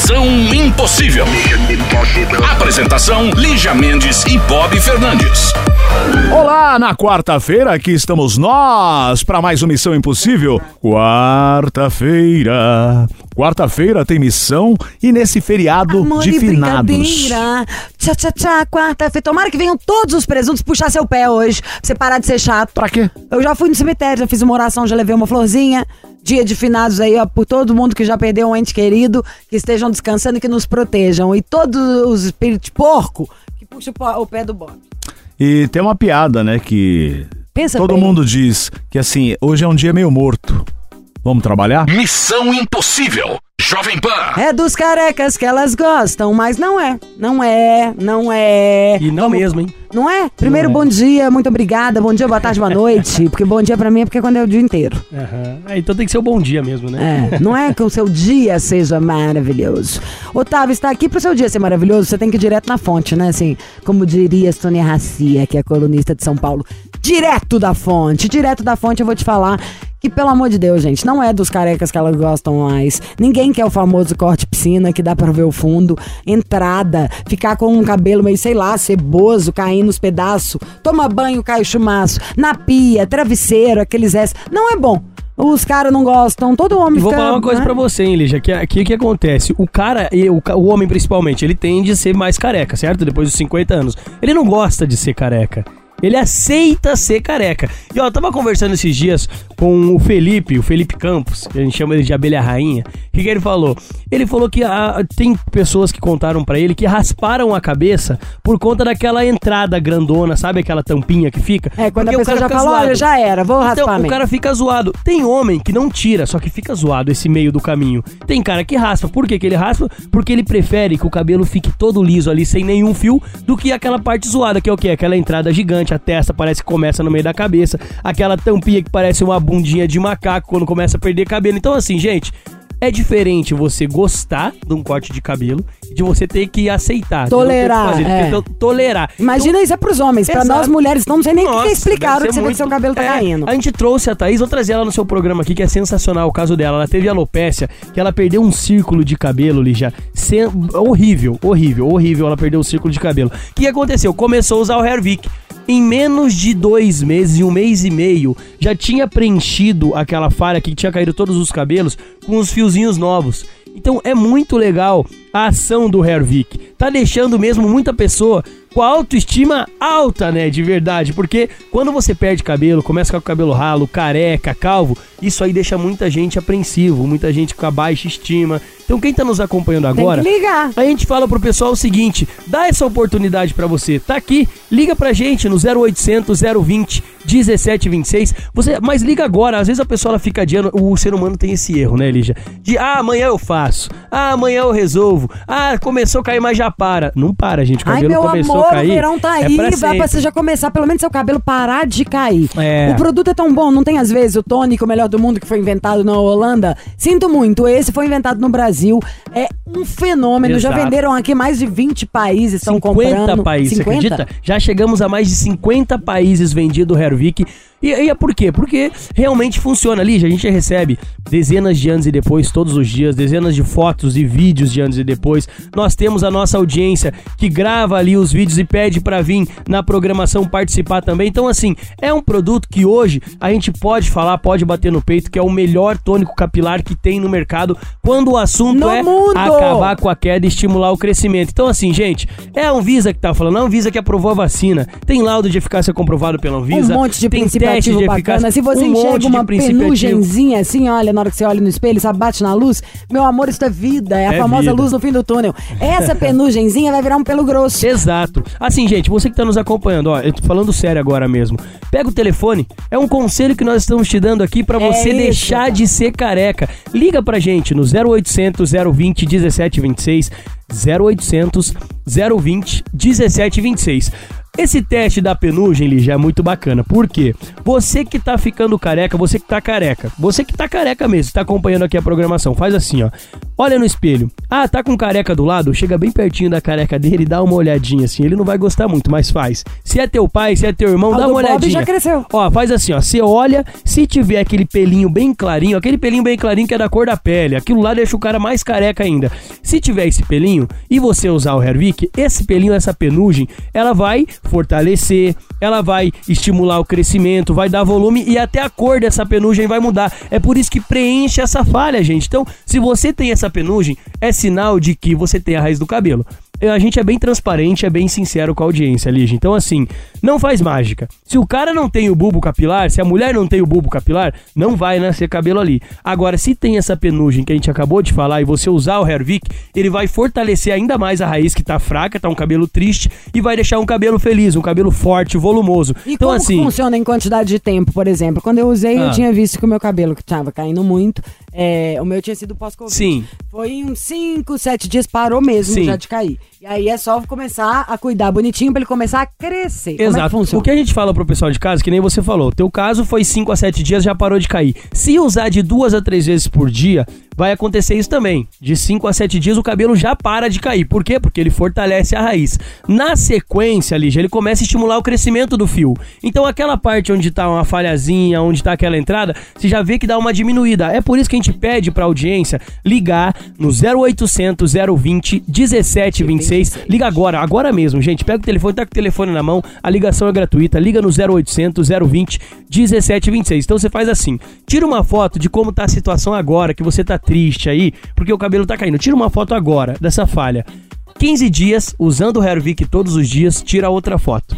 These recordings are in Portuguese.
Missão Impossível. Apresentação: Lígia Mendes e Bob Fernandes. Olá, na quarta-feira aqui estamos nós para mais uma Missão Impossível. Quarta-feira. Quarta-feira tem missão e nesse feriado Amor de finados. Tchá, tchá, tchá, quarta-feira. Tomara que venham todos os presuntos puxar seu pé hoje, pra você parar de ser chato. Pra quê? Eu já fui no cemitério, já fiz uma oração, já levei uma florzinha. Dia de finados aí, ó, por todo mundo que já perdeu um ente querido, que estejam descansando e que nos protejam. E todos os espíritos porco que puxam o pé do bode. E tem uma piada, né, que Pensa todo bem. mundo diz que assim, hoje é um dia meio morto. Vamos trabalhar? Missão Impossível. Jovem Pan. É dos carecas que elas gostam, mas não é. Não é, não é. E não mesmo, hein? Não é? Primeiro, Não é. bom dia, muito obrigada. Bom dia, boa tarde, boa noite. Porque bom dia pra mim é porque é quando é o dia inteiro. Aham. É, então tem que ser o bom dia mesmo, né? É, não é que o seu dia seja maravilhoso. Otávio, está aqui pro seu dia ser maravilhoso, você tem que ir direto na fonte, né? Assim, como diria Sônia Racia, que é colunista de São Paulo. Direto da fonte, direto da fonte eu vou te falar que, pelo amor de Deus, gente, não é dos carecas que elas gostam mais. Ninguém quer o famoso corte piscina, que dá pra ver o fundo. Entrada, ficar com um cabelo meio, sei lá, ceboso, caindo nos pedaços. Toma banho, cai o chumaço. Na pia, travesseiro, aqueles S. Não é bom. Os caras não gostam, todo homem E vou fica, falar uma coisa né? pra você, hein, Lígia, que aqui o que acontece? O cara, e o, o homem principalmente, ele tende a ser mais careca, certo? Depois dos 50 anos. Ele não gosta de ser careca. Ele aceita ser careca. E ó, eu tava conversando esses dias com o Felipe, o Felipe Campos, que a gente chama ele de abelha rainha. O que, que ele falou? Ele falou que ah, tem pessoas que contaram pra ele que rasparam a cabeça por conta daquela entrada grandona, sabe aquela tampinha que fica? É, quando Porque a o pessoa cara já fala, olha, já era, vou raspar Então, o mesmo. cara fica zoado. Tem homem que não tira, só que fica zoado esse meio do caminho. Tem cara que raspa. Por que, que ele raspa? Porque ele prefere que o cabelo fique todo liso ali, sem nenhum fio, do que aquela parte zoada, que é o quê? Aquela entrada gigante, a testa parece que começa no meio da cabeça, aquela tampinha que parece uma bundinha de macaco quando começa a perder cabelo. Então, assim, gente. É diferente você gostar de um corte de cabelo de você ter que aceitar. ter o que Tolerar, fazer, é. tolerar. Imagina isso é pros homens. Pra Exato. nós mulheres, então não sei nem o que Nossa, explicaram deve que você vê que seu muito- cabelo tá É, caindo. A gente trouxe a Thaís, vou trazer ela no seu programa aqui, que é sensacional o caso dela. Ela teve alopécia, que ela perdeu um círculo de cabelo, Lígia. Sem- Horrível, horrível, horrível. Ela perdeu o círculo de cabelo. O que aconteceu? Começou a usar o Hervik. Em menos de dois meses, em um mês e meio, já tinha preenchido aquela falha que tinha caído todos os cabelos com os fiozinhos novos. Então é muito legal a ação do Hervik. Tá deixando mesmo muita pessoa com a autoestima alta, né? De verdade. Porque quando você perde cabelo, começa com o cabelo ralo, careca, calvo, isso aí deixa muita gente apreensivo, muita gente com a baixa estima. Então quem tá nos acompanhando agora. que ligar. A gente fala pro pessoal o seguinte: dá essa oportunidade pra você. Tá aqui, liga pra gente no 0800 020 1726. Você, mas liga agora. Às vezes a pessoa ela fica adiando. O ser humano tem esse erro, né, Lígia? De ah, amanhã eu faço. Ah, amanhã eu resolvo. Ah, começou a cair, mas já para. Não para, gente. O Ai, cabelo meu começou amor, a cair. o verão tá é aí, pra vai pra você já começar, pelo menos seu cabelo parar de cair. É. O produto é tão bom, não tem às vezes o tônico melhor do mundo que foi inventado na Holanda? Sinto muito, esse foi inventado no Brasil, é um fenômeno, já Exato. venderam aqui mais de 20 países, estão 50 comprando. países, 50? você acredita? Já chegamos a mais de 50 países vendido o Hervik. E, e é por quê? Porque realmente funciona ali. A gente recebe dezenas de anos e depois, todos os dias, dezenas de fotos e vídeos de anos e depois. Nós temos a nossa audiência que grava ali os vídeos e pede pra vir na programação participar também. Então, assim, é um produto que hoje a gente pode falar, pode bater no peito, que é o melhor tônico capilar que tem no mercado quando o assunto No é mundo! acabar com a queda e estimular o crescimento. Então, assim, gente, é a Anvisa que tá falando, a Anvisa que aprovou a vacina. Tem laudo de eficácia comprovado pela Anvisa. Um monte de tem princípio aplicativo de bacana. Se você um enxerga uma penugenzinha assim, olha, na hora que você olha no espelho, sabe, bate na luz, meu amor, isso é vida. É a É famosa vida. luz no fim do túnel. Essa penugenzinha vai virar um pelo grosso. Exato. Assim, gente, você que tá nos acompanhando, ó, eu tô falando sério agora mesmo. Pega o telefone, é um conselho que nós estamos te dando aqui pra É você isso, deixar de ser careca. Liga pra gente no 0800 020 1726, 0800 020 1726. Esse teste da penugem, Lígia, é muito bacana. Por quê? Você que tá ficando careca, você que tá careca, você que tá careca mesmo, tá acompanhando aqui a programação, faz assim, ó. Olha no espelho. Ah, tá com careca do lado? Chega bem pertinho da careca dele e dá uma olhadinha assim. Ele não vai gostar muito, mas faz. Se é teu pai, se é teu irmão, dá uma Bob olhadinha. já cresceu. Ó, faz assim, ó. Você olha, se tiver aquele pelinho bem clarinho, aquele pelinho bem clarinho que é da cor da pele, aquilo lá deixa o cara mais careca ainda. Se tiver esse pelinho e você usar o Hervik, esse pelinho, essa penugem, ela vai fortalecer, ela vai estimular o crescimento, vai dar volume e até a cor dessa penugem vai mudar. É por isso que preenche essa falha, gente. Então, se você tem essa penugem, é sinal de que você tem a raiz do cabelo. A gente é bem transparente, é bem sincero com a audiência, Lígia. Então, assim, não faz mágica. Se o cara não tem o bulbo capilar, se a mulher não tem o bulbo capilar, não vai nascer cabelo ali. Agora, se tem essa penugem que a gente acabou de falar e você usar o Hervik, ele vai fortalecer ainda mais a raiz que tá fraca, tá um cabelo triste, e vai deixar um cabelo feliz, um cabelo forte, volumoso. E então, como assim. funciona em quantidade de tempo, por exemplo? Quando eu usei, eu Ah. tinha visto que o meu cabelo que tava caindo muito, é, o meu tinha sido pós-Covid. Sim. Foi em uns 5, 7 dias, parou mesmo Sim. já de cair. E aí é só começar a cuidar bonitinho pra ele começar a crescer. Como é que Exato. o que a gente fala pro pessoal de casa, que nem você falou, teu caso foi 5 a 7 dias, já parou de cair. Se usar de duas a três vezes por dia, vai acontecer isso também. De 5 a 7 dias o cabelo já para de cair. Por quê? Porque ele fortalece a raiz. Na sequência, Lígia, ele começa a estimular o crescimento do fio. Então aquela parte onde tá uma falhazinha, onde tá aquela entrada, você já vê que dá uma diminuída. É por isso que a gente pede pra audiência ligar no 0800 020 1726. Liga agora, agora mesmo, gente. Pega o telefone, tá com o telefone na mão, a ligação é gratuita. Liga no 0800 020 1726. Então você faz assim: tira uma foto de como tá a situação agora, que você tá triste aí, porque o cabelo tá caindo. Tira uma foto agora dessa falha. 15 dias, usando o Hervik todos os dias, tira outra foto.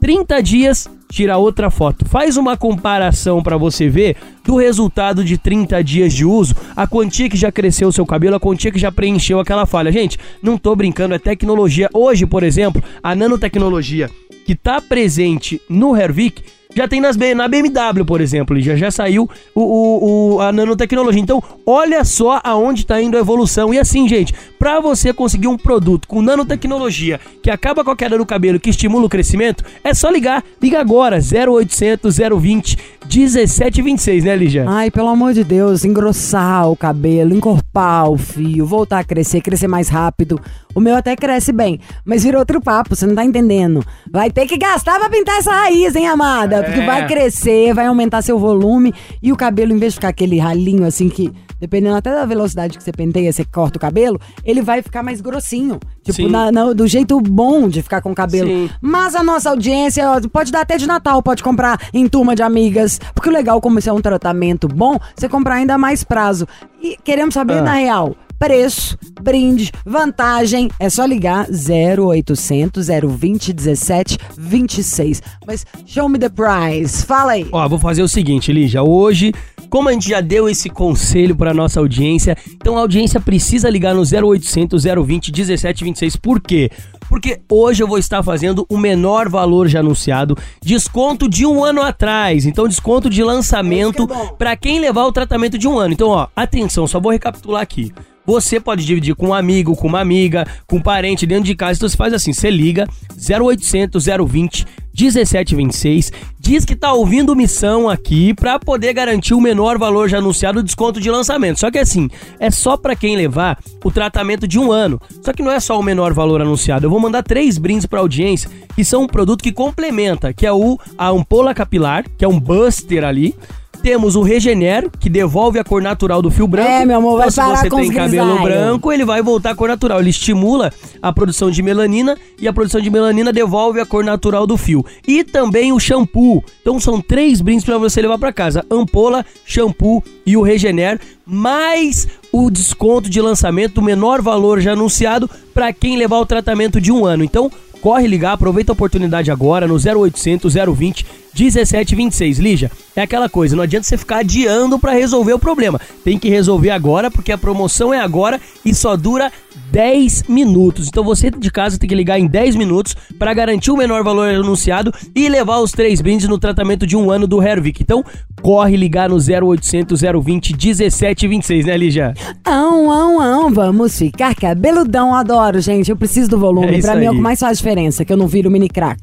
30 dias, tira outra foto. Faz uma comparação pra você ver do resultado de 30 dias de uso, a quantia que já cresceu o seu cabelo, a quantia que já preencheu aquela falha. Gente, não tô brincando, é tecnologia. Hoje, por exemplo, a nanotecnologia que tá presente no Hervik já tem nas, na BMW, por exemplo, já, já saiu o, o- o- a nanotecnologia. Então, olha só aonde está indo a evolução. E assim, gente, para você conseguir um produto com nanotecnologia que acaba com a queda do cabelo, que estimula o crescimento, é só ligar. Liga agora, 0800 020 1726, né, Lígia? Ai, pelo amor de Deus, engrossar o cabelo, encorpar o fio, voltar a crescer, crescer mais rápido. O meu até cresce bem, mas vira outro papo, você não tá entendendo. Vai ter que gastar pra pintar essa raiz, hein, amada? Porque vai crescer, vai aumentar seu volume e o cabelo, em vez de ficar aquele ralinho assim que, dependendo até da velocidade que você penteia, você corta o cabelo, ele vai ficar mais grossinho. Tipo, na- na- do jeito bom de ficar com o cabelo. Sim. Mas a nossa audiência pode dar até de Natal, pode comprar em turma de amigas. Porque o legal, como isso é um tratamento bom, você comprar ainda mais prazo. E queremos saber, Ah. na real, preço, brinde, vantagem. É só ligar 0800 020 17 26. Mas show me the price. Fala aí. Ó, vou fazer o seguinte, Lígia. Hoje, como a gente já deu esse conselho para nossa audiência, então a audiência precisa ligar no 0800 020 1726. Por quê? Porque hoje eu vou estar fazendo o menor valor já anunciado, desconto de um ano atrás. Então, desconto de lançamento é para quem levar o tratamento de um ano. Então, ó, atenção, só vou recapitular aqui. Você pode dividir com um amigo, com uma amiga, com um parente dentro de casa. Então você faz assim, você liga 0800 020 1726, diz que tá ouvindo missão aqui pra poder garantir o menor valor já anunciado desconto de lançamento. Só que assim, é só pra quem levar o tratamento de um ano. Só que não é só o menor valor anunciado. Eu vou mandar três brindes pra audiência, que são um produto que complementa, que é o a ampola capilar, que é um buster ali. Temos o Regener, que devolve a cor natural do fio branco. É, meu amor, vai então, se parar você com tem cabelo grisalhos. branco, ele vai voltar à cor natural. Ele estimula a produção de melanina e a produção de melanina devolve a cor natural do fio. E também o shampoo. Então são três brindes para você levar para casa: ampola, shampoo e o Regener, mais o desconto de lançamento, o menor valor já anunciado para quem levar o tratamento de um ano. Então corre ligar, aproveita a oportunidade agora no 0800 020 1726. Lígia, é aquela coisa, não adianta você ficar adiando pra resolver o problema. Tem que resolver agora, porque a promoção é agora e só dura 10 minutos. Então você de casa tem que ligar em 10 minutos para garantir o menor valor anunciado e levar os três brindes no tratamento de um ano do Hervik. Então corre ligar no 0800 020 1726, né, Lígia? Ão, ão, ão, vamos ficar cabeludão. Adoro, gente. Eu preciso do É volume. isso pra mim é o que mais faz diferença, que eu não viro mini crack.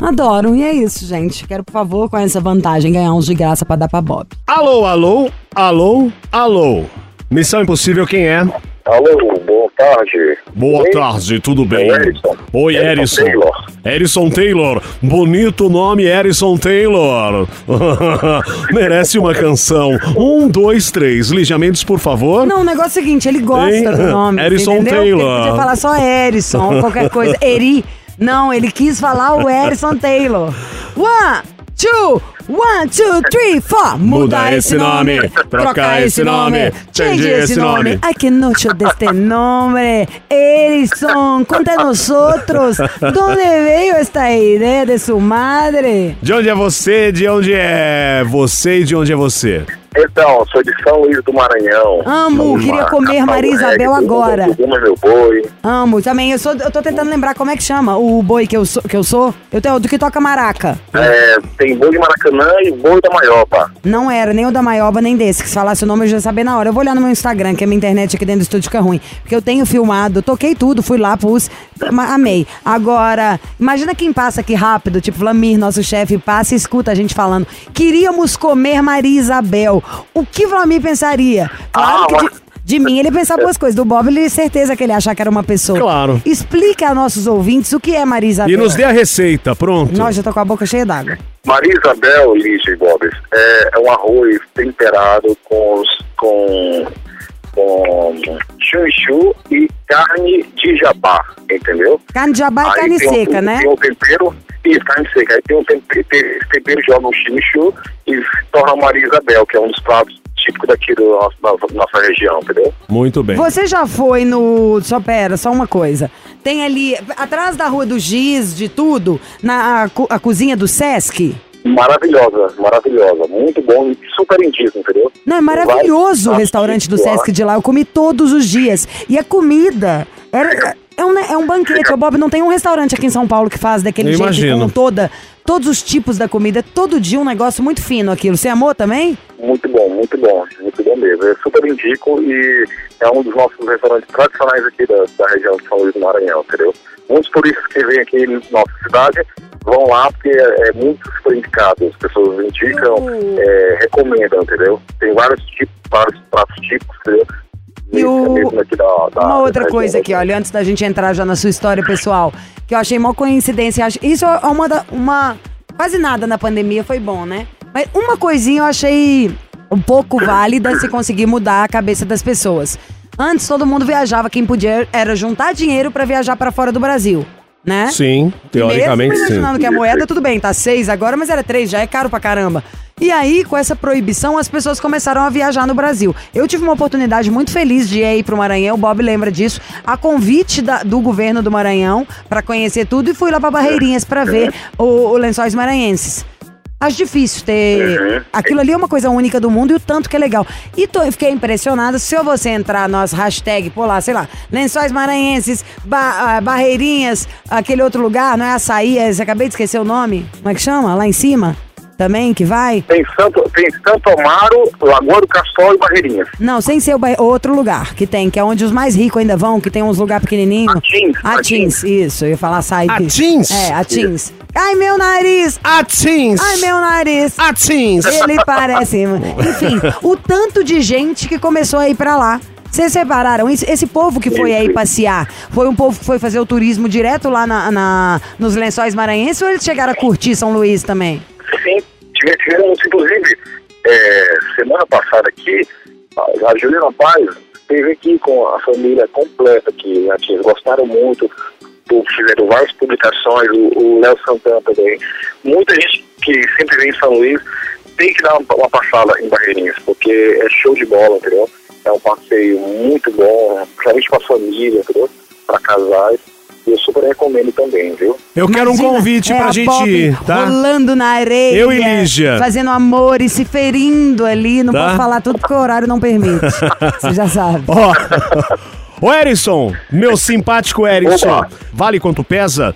Adoro. E é isso, gente. Quero, por favor, com essa vantagem, ganhar uns de graça pra dar pra Bob. Alô, alô, alô, alô. Missão Impossível, quem é? Alô, boa tarde. Boa Oi? tarde, tudo bem? É Erison. Oi, Erison Erison. Taylor. Erison Taylor. Bonito nome, Erison Taylor. Merece uma canção. Um, dois, três. Lígia Mendes, por favor. Não, o negócio é o seguinte, ele gosta Hein? do nome. Erison entendeu? Taylor. Ele podia falar só Erison qualquer coisa. Eri. Não, ele quis falar o Erison Taylor. One, two, one, two, three, four. Muda esse nome, troca esse nome, change esse nome. Ai, que noche deste nome. Erison, conta a nosotros. ¿Dónde veio esta ideia de su madre? De onde é você? De onde é você e de onde é você? Então, sou de São Luís do Maranhão. Amo, queria comer Maria Isabel agora. Meu boi. Amo, também. Eu, sou, eu tô tentando lembrar como é que chama o boi que eu sou. Que eu sou. Eu tenho do que toca maraca. É, tem boi de Maracanã e boi da Maiopa. Não era nem o da Maioba, nem desse. Que se falasse o nome eu já sabia na hora. Eu vou olhar no meu Instagram, que a minha internet aqui dentro do estúdio fica ruim. Porque eu tenho filmado, toquei tudo, fui lá, pus. Amei. Agora, imagina quem passa aqui rápido, tipo Vlamir, nosso chefe, passa e escuta a gente falando. Queríamos comer Maria Isabel. O que Vlamir pensaria? Claro Ah, que. de- de mim, ele pensava duas coisas. Do Bob, ele certeza que ele achar que era uma pessoa. Claro. Explica a nossos ouvintes o que é Maria Isabel. E nos dê a receita, pronto. Nossa, já tô com a boca cheia d'água. Maria Isabel, Lígia e Bobes, é, é um arroz temperado com, com, com chuchu e carne de jabá, entendeu? Carne de jabá e Aí carne tem um- seca, né? Tem um tempero, isso, carne seca. Aí tem um tempero, tempero joga um chimichu e torna Maria Isabel, que é um dos pratos típicos daqui do nosso, da nossa região, entendeu? Muito bem. Você já foi no. Só pera, só uma coisa. Tem ali, atrás da Rua do Giz, de tudo, na a, a cozinha do Sesc. Maravilhosa, maravilhosa. Muito bom e super indígena, entendeu? Não, é maravilhoso o Vai- restaurante do. Sesc de lá. Eu comi todos os dias. E a comida. Era, é, um, é um banquete. O Bob não tem um restaurante aqui em São Paulo que faz daquele Eu jeito imagino. com toda. Todos os tipos da comida. Todo dia um negócio muito fino aquilo. Você amou também? Muito bom, muito bom, muito bom mesmo. Eu super indico e é um dos nossos restaurantes tradicionais aqui da, da região de São Luís do Maranhão, entendeu? Muitos turistas que vêm aqui em nossa cidade vão lá porque é, é muito super indicado. As pessoas indicam, Uh. é, recomendam, entendeu? Tem vários tipos, vários pratos típicos, entendeu? E Esse o- da, da- Uma outra coisa aqui, olha, antes da gente entrar já na sua história pessoal, que eu achei uma coincidência. Isso é uma, da- uma. Quase nada na pandemia foi bom, né? Mas uma coisinha eu achei um pouco válida se conseguir mudar a cabeça das pessoas. Antes todo mundo viajava, quem podia era juntar dinheiro pra viajar pra fora do Brasil, né? Sim, teoricamente Mesmo sim. imaginando que a moeda, tudo bem, tá seis agora, mas era três, já é caro pra caramba. E aí, com essa proibição, as pessoas começaram a viajar no Brasil. Eu tive uma oportunidade muito feliz de ir aí pro Maranhão, o Bob lembra disso, a convite da- do governo do Maranhão pra conhecer tudo e fui lá pra Barreirinhas pra ver o, o Lençóis Maranhenses. Acho difícil ter. Aquilo ali é uma coisa única do mundo e o tanto que é legal. E tô, eu fiquei impressionada. Se você entrar nas hashtag, pô lá, sei lá, lençóis maranhenses, ba- ah, barreirinhas, aquele outro lugar, não é açaí, é, acabei de esquecer o nome. Como é que chama? Lá em cima? Também que vai? Tem Santo, tem Santo Amaro, Lagoa do Castol e Barreirinhas. Não, sem ser o ba- outro lugar que tem, que é onde os mais ricos ainda vão, que tem uns lugares pequenininhos. Atins, Atins, isso. Eu ia falar que- Atins? É, Atins. Ai, meu nariz! Atins! Ai, meu nariz! Atins! Ele parece. Enfim, o tanto de gente que começou a ir pra lá. Vocês separaram isso? Esse povo que foi aí passear, foi um povo que foi fazer o turismo direto lá na, na- nos lençóis maranhenses ou eles chegaram a curtir São Luís também? Tivemos, inclusive, é, semana passada aqui, a, Juliana Paz esteve aqui com a família completa aqui, né, gostaram muito, fizeram várias publicações, o Léo Santana também. Muita gente que sempre vem em São Luís tem que dar uma, uma passada em Barreirinhas, porque é show de bola, entendeu? É um passeio muito bom, principalmente para família, entendeu? Para casais. Eu super recomendo também, viu? Eu quero um Imagina, convite é pra a gente ir, tá? Rolando na areia. Eu e Lígia. Fazendo amor e se ferindo ali. Não Tá. posso falar tudo porque o horário não permite. Você já sabe. Ó, Ô Erison, meu simpático Erison, vale quanto pesa?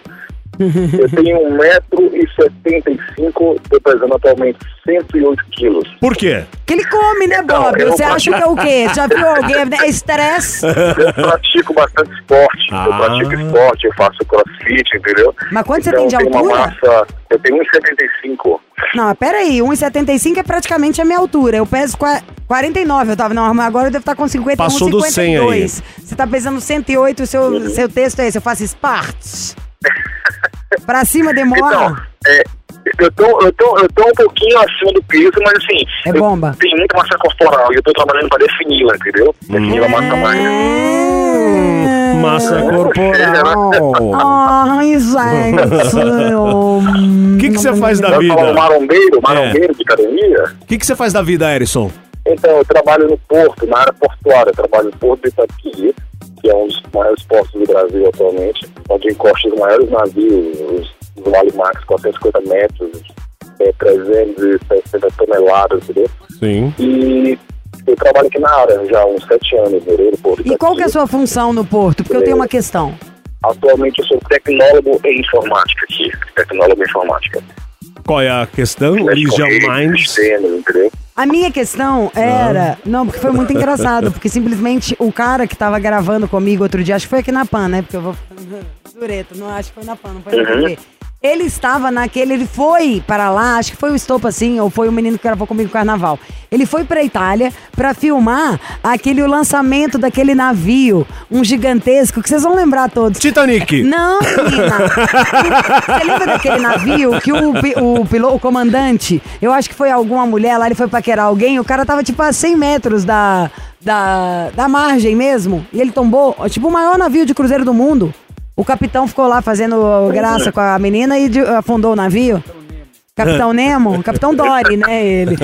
Eu tenho 1,75m, tô pesando atualmente 108 quilos. Por quê? Que ele come, né, Bob? Você acha que é o quê? Já viu alguém? É estresse? Eu pratico bastante esporte. Ah. Eu pratico esporte, eu faço crossfit, entendeu? Mas quanto você então, tem de eu tenho uma altura? massa. Eu tenho 1,75m. Não, peraí, 1,75 é praticamente a minha altura. Eu peso qua- 49, eu tava, não, mas agora eu devo estar com 51, Passou do 100 aí. 52. Você tá pesando 108, o seu, seu texto é esse, eu faço esportes. pra cima Então, demora. é, eu, tô, eu, tô, eu tô um pouquinho acima do peso, mas assim. É bomba. tenho muita massa corporal e eu tô trabalhando pra defini-la, entendeu? Definir a massa magra. Hum. Massa corporal. Ai, gente. O que que você faz da vida? marombeiro, marombeiro de academia. O que que você faz da vida, Erison? Então, eu trabalho no porto, na área portuária. Eu trabalho no porto de Itaqui, que é um dos maiores portos do Brasil atualmente, onde encosta os maiores navios, os, os Vale Max, 450 metros, é, 360 toneladas, entendeu? Sim. E eu trabalho aqui na área já há uns sete anos, no Porto de E qual que é a sua função no Porto? Porque eu tenho uma questão. Atualmente eu sou tecnólogo em informática aqui, tecnólogo em informática. Qual é a questão? Lígia Minds. Sistemas, entendeu? A minha questão era. Não, porque foi muito engraçado, porque simplesmente o cara que tava gravando comigo outro dia, acho que foi aqui na PAN, né? Porque eu vou. Dureto, não acho que foi na PAN, não foi na Uhum. TV. Ele estava naquele, ele foi para lá, acho que foi o Estopa assim, ou foi o menino que gravou comigo no carnaval. Ele foi pra Itália pra filmar aquele o lançamento daquele navio, um gigantesco, que vocês vão lembrar todos. Titanic. Não, menina. Você lembra daquele navio que o, o, piloto, o comandante, eu acho que foi alguma mulher lá, ele foi paquerar alguém, o cara tava tipo a 100 metros da, da, da margem mesmo, e ele tombou, tipo o maior navio de cruzeiro do mundo. O capitão ficou lá fazendo graça com a menina e afundou o navio. Capitão Nemo? Capitão Dory, né, ele.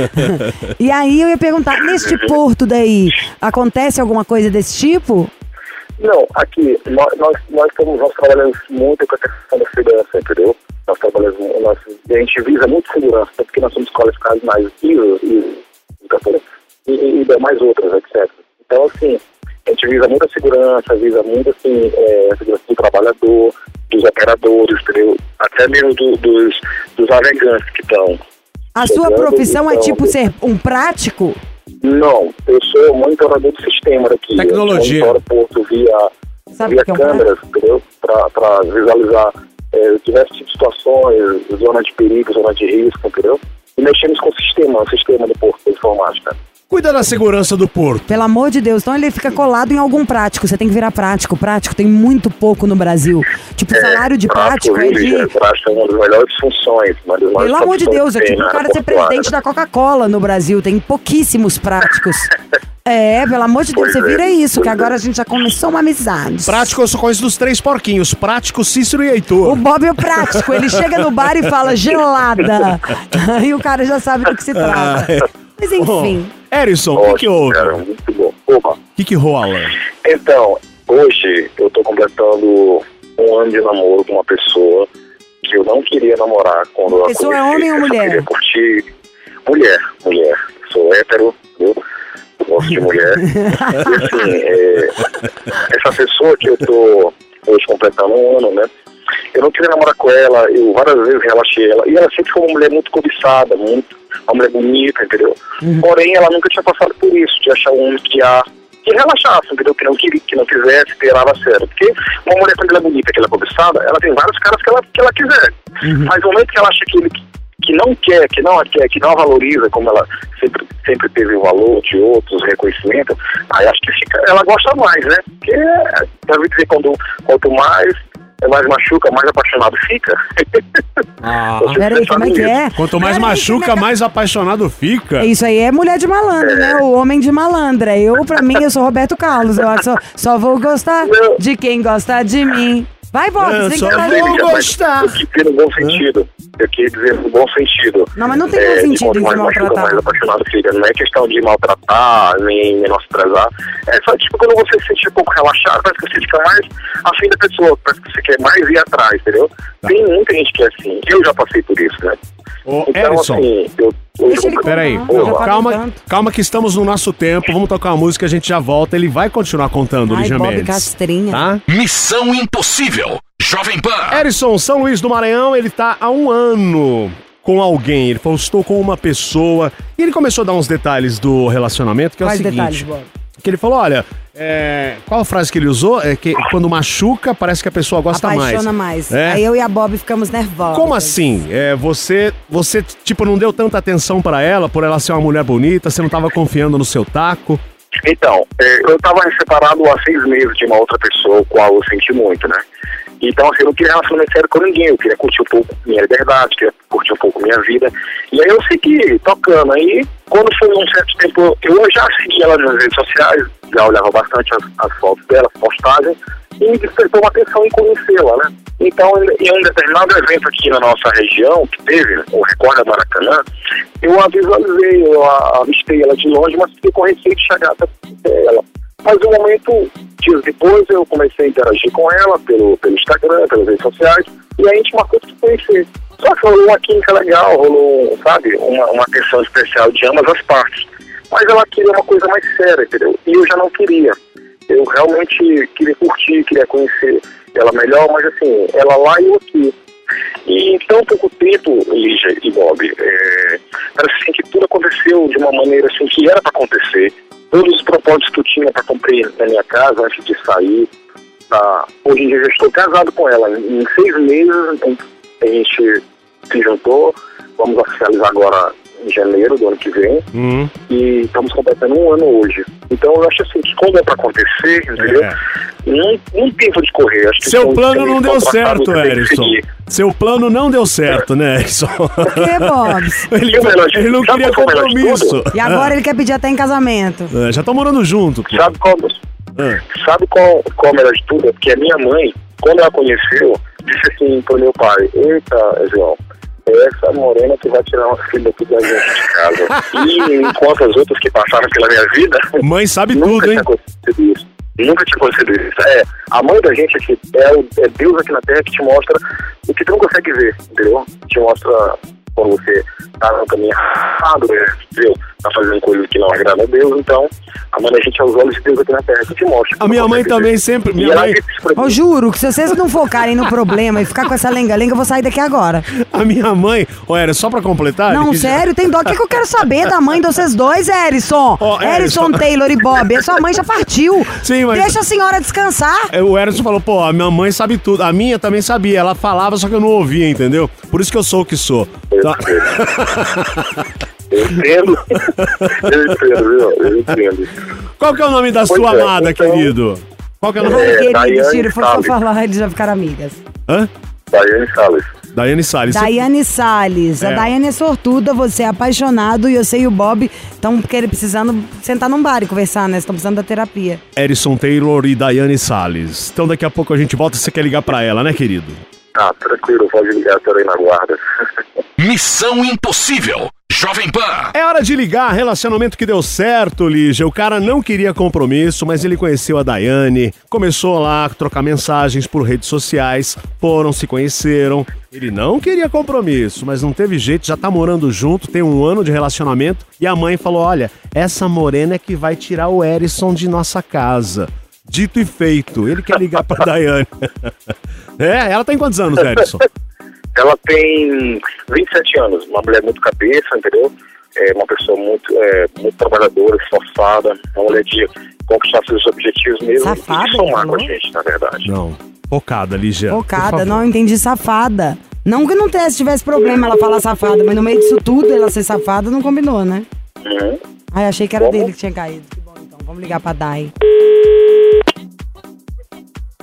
e aí eu ia perguntar, neste porto daí, acontece alguma coisa desse tipo? Não, aqui, nós, nós, nós, estamos, nós trabalhamos muito com a questão da segurança, entendeu? Nós trabalhamos, nós, a gente visa muito segurança, tanto que nós somos qualificados mais ISO, ISO, e, e, e mais outras, etc. Então, assim, a gente visa muita segurança, visa muito, assim, é, a segurança do trabalhador, dos operadores, entendeu? Até mesmo do- dos, dos navegantes que estão. A sua profissão é então, tipo ser um prático? Não, eu sou monitorador de sistema daqui. Tecnologia. Eu monitoro porto via Sabe via que é um câmeras, entendeu? Para visualizar é, diversas situações, zona de perigo, zona de risco, entendeu? E mexemos com o sistema, o sistema do porto, da informática. Cuida da segurança do porto. Pelo amor de Deus, então ele fica colado em algum prático. Você tem que virar prático. Prático tem muito pouco no Brasil. Tipo, o salário de prático é viu, de. gente? Prático é uma das melhores funções, uma das Pelo amor de Deus, é tipo o na cara ser presidente da Coca-Cola no Brasil. Tem pouquíssimos práticos. É, pelo amor de Deus, Pois você é, vira isso, que pois agora é. a gente já começou uma amizade. Prático, eu só conheço dos três porquinhos. Prático, Cícero e O Heitor. Bob é o prático, ele chega no bar e fala gelada. Aí o cara já sabe do que se trata. Mas enfim. Oh, Erison, o que houve? cara, muito bom. Opa, O que que rola? Então, hoje eu tô completando um ano de namoro com uma pessoa que eu não queria namorar quando eu a Pessoa é homem ou mulher? queria curtir. Mulher, mulher. Sou hétero, viu? Gosto de mulher. e assim, é, essa pessoa que eu tô hoje completando um ano, né? Eu não queria namorar com ela, eu várias vezes relaxei ela. E ela sempre foi uma mulher muito cobiçada, muito, uma mulher bonita, entendeu? Porém, ela nunca tinha passado por isso, de achar um homem que a que relaxasse, entendeu? Que não, queria, que não quisesse, que levava a sério. Porque uma mulher, quando ela é bonita, que ela é cobiçada, ela tem vários caras que ela, que ela quiser. Mas no momento que ela acha que ele que não quer, que não a quer, que não valoriza, como ela sempre, sempre teve o valor de outros, reconhecimento, aí acho que fica, ela gosta mais, né? Porque, deve dizer, quando, quanto mais, é mais machuca, mais apaixonado fica. Ah, Peraí, como é que é? quanto mais Peraí, machuca, é mais apaixonado fica. que- Isso aí é mulher de malandro, né? O homem de malandra. Eu, pra mim, eu sou Roberto Carlos. Eu acho que só, só vou gostar Não. de quem gosta de mim. Vai, Bob, Eu você tem só que vou mas gostar. Eu quis dizer no bom sentido. Eu quis dizer no bom sentido. Não, mas não tem bom É, de sentido se machuca, maltratar. mais apaixonado fica. Não é questão de maltratar, nem menosprezar. É só tipo quando você se sente um pouco relaxado, parece que você fica mais afim da pessoa, parece que você quer mais ir atrás, entendeu? Tá. Tem muita gente que é assim. Eu já passei por isso, né? Ô, Então, assim, eu. Peraí. falei Calma, calma que estamos no nosso tempo. Vamos tocar uma música, a gente já volta. Ele vai continuar contando, Ai, Lígia Mendes. Castrinha. Tá? Missão Impossível. Jovem Pan. Erison, São Luís do Maranhão, ele tá há um ano com alguém. Ele falou, estou com uma pessoa. E ele começou a dar uns detalhes do relacionamento, que é Quais o seguinte. detalhes? Que ele falou, olha, é, qual a frase que ele usou? É que quando machuca, parece que a pessoa gosta Apaixona mais. mais. É? Aí eu e a Bob ficamos nervosos. Como assim? É, você, você, tipo, não deu tanta atenção pra ela por ela ser uma mulher bonita, você não tava confiando no seu taco. Então, é, eu estava separado há seis meses de uma outra pessoa, o qual eu senti muito, né? Então, assim, eu não queria relacionamento sério com ninguém, eu queria curtir um pouco minha liberdade, queria curtir um pouco minha vida. E aí eu segui tocando. Aí, quando foi um certo tempo, eu já seguia ela nas redes sociais, olhava bastante as, as fotos dela, as postagens, e me despertou uma atenção em conhecê-la, né? Então, em um determinado evento aqui na nossa região, que teve, o Recorda Maracanã, eu a visualizei, eu a avistei ela de longe, mas fiquei com receio de chegar até ela. Mas no momento, dias depois, eu comecei a interagir com ela pelo, pelo Instagram, pelas redes sociais, e a gente marcou de conhecer. Só que rolou uma química legal, rolou, sabe, uma, uma atenção especial de ambas as partes. Mas ela queria uma coisa mais séria, entendeu? E eu já não queria. Eu realmente queria curtir, queria conhecer ela melhor, mas assim, ela lá e eu aqui. E em tão pouco tempo, Lígia e Bob, é, assim que tudo aconteceu de uma maneira assim que era para acontecer. Todos os propósitos que eu tinha para cumprir na minha casa antes de sair. Tá? Hoje em dia eu já estou casado com ela. Em seis meses a gente se juntou. Vamos oficializar agora em janeiro do ano que vem. Hum. E estamos completando um ano hoje. Então eu acho assim que quando é para acontecer, entendeu? É. Não, não tem pra onde correr. Acho que Seu plano não deu certo, Erison. seguir. Seu plano não deu certo, né, Erison? Por que, Bob? Ele, de- ele não sabe queria de compromisso. E agora ele quer pedir até em casamento. É, já estão morando junto. pô. Sabe qual, É. sabe qual, qual é o melhor de tudo? É porque a minha mãe, quando ela conheceu, disse assim pro meu pai, eita, João, é essa morena que vai tirar uma filha aqui da gente de casa. e enquanto as outras que passaram pela minha vida, Mãe sabe nunca tudo, hein? Nunca tinha acontecido isso. É, a mãe da gente aqui é, o- é Deus aqui na Terra que te mostra o que tu não consegue ver, entendeu? Te mostra quando você tá no caminho errado, né? entendeu? Tá fazendo coisas que não agradam a Deus, então a mãe da gente é os olhos de Deus aqui na Terra que te mostra. A minha mãe consegue também sempre- minha mãe- Eu juro que se vocês não focarem no problema e ficar com essa lenga-lenga, eu vou sair daqui agora. A minha mãe, ô, era só pra completar? Não, ele já- sério, tem dó. O que, que eu quero saber da mãe de vocês dois, Erison? Erison. Erison, Taylor e Bob. A sua mãe já partiu. Sim, mas- Deixa a senhora descansar. É, O Erison falou, pô, a minha mãe sabe tudo. A minha também sabia. Ela falava, só que eu não ouvia, entendeu? Por isso que eu sou o que sou. Tá? Eu entendo. eu entendo, viu? Eu entendo. Qual que é o nome da Pois sua é, amada, então- querido? Qual que é o nome? É, querido, Daiane Ciro, foi só Salles. falar, eles já ficaram amigas. Hã? Daiane Salles. Daiane Salles. Daiane Salles. A É. Daiane é sortuda, você é apaixonado e eu sei e o Bob estão precisando sentar num bar e conversar, né? Estão precisando da terapia. Erison Taylor e Daiane Salles. Então daqui a pouco a gente volta. Você quer ligar pra ela, né, querido? Ah, tranquilo, pode ligar, estou aí na guarda. Missão Impossível. Jovem Pan. É hora de ligar, relacionamento que deu certo, Lígia. O cara não queria compromisso, mas ele conheceu a Daiane, começou lá a trocar mensagens por redes sociais, foram, se conheceram. Ele não queria compromisso, mas não teve jeito, já tá morando junto, tem um ano de relacionamento. E a mãe falou: Olha, essa morena é que vai tirar o Erison de nossa casa. Dito e feito, ele quer ligar pra Daiane. é, ela tem quantos anos, Erison? Ela tem 27 anos, uma mulher muito cabeça, entendeu? É uma pessoa muito, é, muito trabalhadora, esforçada, uma mulher de conquistar seus objetivos mesmo Safada, e somar com a falou? gente, na verdade. Não. Focada, Lígia. por Focada, não entendi safada. Não que não tivesse, tivesse problema ela falar safada, mas no meio disso tudo ela ser safada não combinou, né? Uhum. Ai, achei que era Como? dele que tinha caído. Que bom, então. Vamos ligar pra Dai.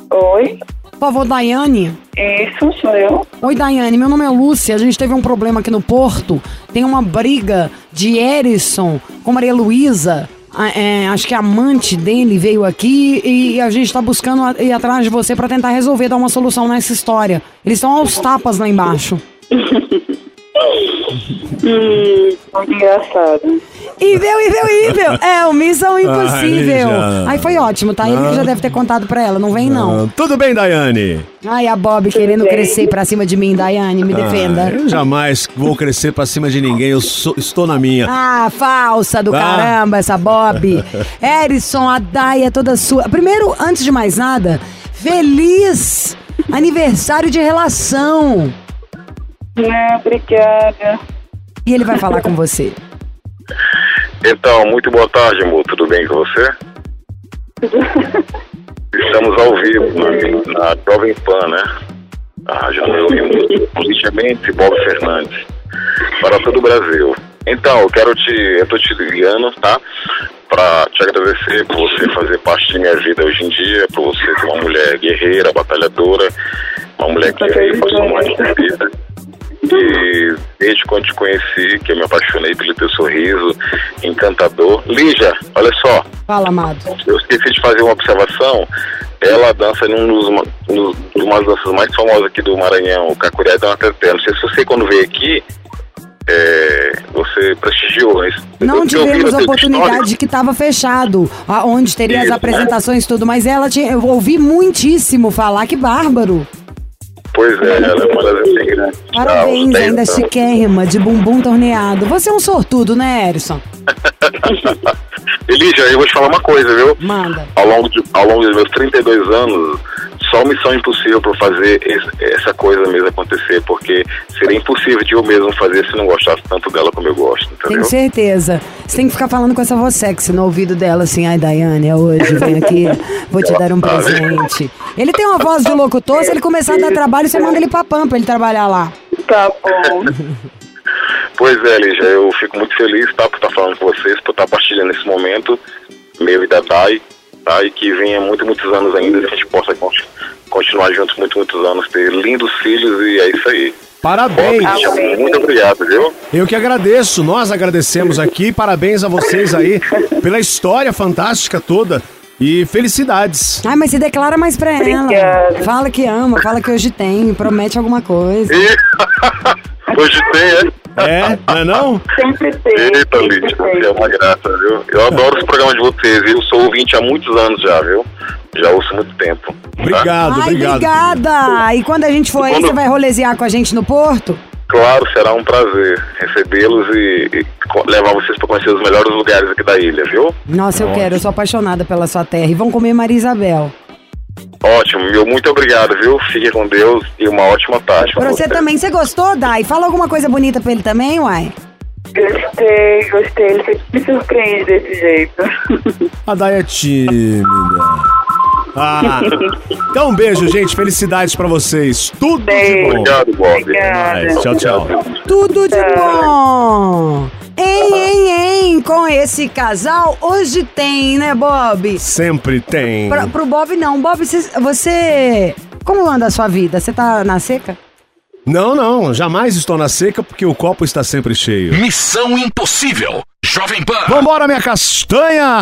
Oi, Por favor, Daiane. isso sou eu. Oi, Daiane. Meu nome é Lúcia. A gente teve um problema aqui no Porto. Tem uma briga de Erison com Maria Luísa. é, acho que a amante dele veio aqui e a gente tá buscando ir atrás de você pra tentar resolver, dar uma solução nessa história. Eles estão aos tapas lá embaixo. Hum, engraçado. Ível, ível, ível! É, o Missão Impossível. Lígia. Ai, foi ótimo, tá? Ele que já deve ter contado pra ela, não vem não. Ah, tudo bem, Daiane? Ai, a Bob querendo bem. crescer pra cima de mim, Daiane, me Ah, defenda. eu jamais vou crescer pra cima de ninguém, eu sou- estou na minha. Ah, falsa do Ah. caramba, essa Bob. Erison, a Dai é toda sua. Primeiro, antes de mais nada, feliz aniversário de relação. Não, obrigada. E ele vai falar com você. Então, muito boa tarde, amor. Tudo bem com você? Estamos ao vivo na, na Jovem Pan, né? A Rádio Número 1, politicamente e Bob Fernandes, para todo o Brasil. Então, eu quero te. Eu tô te ligando, tá? Pra te agradecer por você fazer parte de minha vida hoje em dia, por você ser uma mulher guerreira, batalhadora, uma mulher que passou mais na vida. E desde quando te conheci, que eu me apaixonei pelo teu sorriso encantador. Lígia, olha só, Fala, amado. eu esqueci de fazer uma observação. Ela dança num dos, ma- nos, uma das danças mais famosas aqui do Maranhão, o Cacuriá da Teté. Não sei se você, quando veio aqui, é, você prestigiou. mas Não tivemos a oportunidade que estava fechado, onde teria as Isso, apresentações e tudo, mas ela tinha, eu ouvi muitíssimo falar, que bárbaro. Pois é, ela é uma das integrantes. Parabéns, aos 10 ainda anos. chiquérrima, de bumbum torneado. Você é um sortudo, né, Erison? Elígia, eu vou te falar uma coisa, viu? Manda. Ao longo, de, ao longo dos meus 32 anos, só missão impossível para fazer esse- essa coisa mesmo acontecer, porque seria impossível de eu mesmo fazer se não gostasse tanto dela como eu gosto, entendeu? Tenho certeza. Você tem que ficar falando com essa voz sexy no ouvido dela, assim, ai, Daiane, é hoje, vem aqui, vou te dar um presente. Ele tem uma voz de locutor, se ele começar a dar trabalho, você manda ele pra Pampa pra ele trabalhar lá. Tá bom. Pois é, Lígia, eu fico muito feliz tá, por estar falando com vocês, por estar partilhando esse momento, meu e da Dai, tá? E que venha muito, muitos anos ainda, que a gente possa con- continuar juntos muitos, muitos anos, ter lindos filhos e é isso aí. Parabéns. Muito obrigado, viu? Eu que agradeço, nós agradecemos aqui, parabéns a vocês aí pela história fantástica toda e felicidades. Ai, mas se declara mais pra ela. Obrigada. Fala que ama, fala que hoje tem, promete alguma coisa. E... Hoje tem, é? É, não é não? Sempre tem. Eita, Lídia, você é uma graça, viu? Eu adoro os programas de vocês, eu sou ouvinte há muitos anos já, viu? Já ouço muito tempo. tá? Obrigado, Ai, obrigado. obrigada! E quando a gente for aí, Quando- você vai rolezear com a gente no Porto? Claro, será um prazer recebê-los e, e levar vocês para conhecer os melhores lugares aqui da ilha, viu? Nossa, eu quero, eu sou apaixonada pela sua terra. E vão comer Maria Isabel. Ótimo, meu muito obrigado, viu? Fique com Deus e uma ótima tarde. Pra você também. Você gostou, Dai? Fala alguma coisa bonita pra ele também, uai? Gostei, gostei. Ele sempre me surpreende desse jeito. A Dai é tímida. Ah, então um beijo, gente. Felicidades pra vocês. Tudo de Beijo. bom. Obrigado, Bob. Obrigada. Tchau, tchau. Tudo de bom! Hein, hein, hein? Com esse casal, hoje tem, né, Bob? Sempre tem. Pra, pro Bob, não. Bob, você, você. Como anda a sua vida? Você tá na seca? Não, não, jamais estou na seca porque o copo está sempre cheio. Missão Impossível. Jovem Pan. Vambora, minha castanha!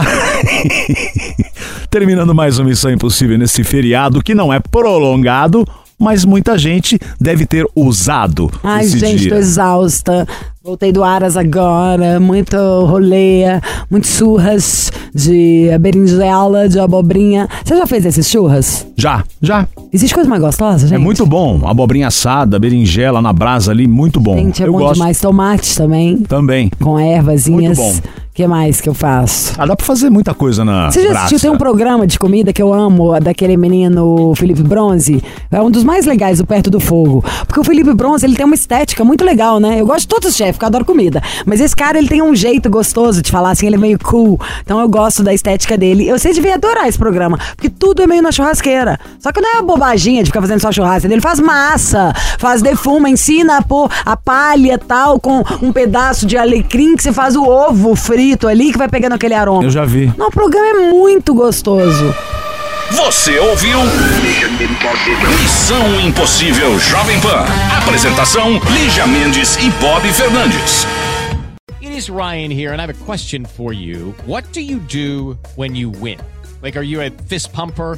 Terminando mais uma Missão Impossível nesse feriado que não é prolongado, mas muita gente deve ter usado Ai, esse gente, dia. tô exausta. Voltei do Aras agora, muito rolê, muito churras de berinjela, de abobrinha. Você já fez esses churras? Já, já. Existe coisa mais gostosa, gente? É muito bom. Abobrinha assada, berinjela na brasa ali, muito bom. Gente, é Eu bom gosto demais. Tomate também, também. com ervazinhas. Muito bom. O que mais que eu faço? Ah, dá pra fazer muita coisa na Você já assistiu? Tem um programa de comida que eu amo, daquele menino Felipe Bronze. É um dos mais legais do Perto do Fogo. Porque o Felipe Bronze, ele tem uma estética muito legal, né? Eu gosto de todos os chefes, porque eu adoro comida. Mas esse cara, ele tem um jeito gostoso de falar assim, ele é meio cool. Então eu gosto da estética dele. Eu sei devia adorar esse programa, porque tudo é meio na churrasqueira. Só que não é uma bobaginha de ficar fazendo só churrasco. Ele faz massa, faz defuma, ensina a pôr a palha tal, com um pedaço de alecrim que você faz o ovo frito ali, que vai pegando aquele aroma. Eu já vi. Não, o programa é muito gostoso. Você ouviu? Missão Impossível Jovem Pan. Apresentação: Lígia Mendes e Bob Fernandes. is Ryan here, and I have a question for you. What do you do when you win? Like, are you a fist pumper?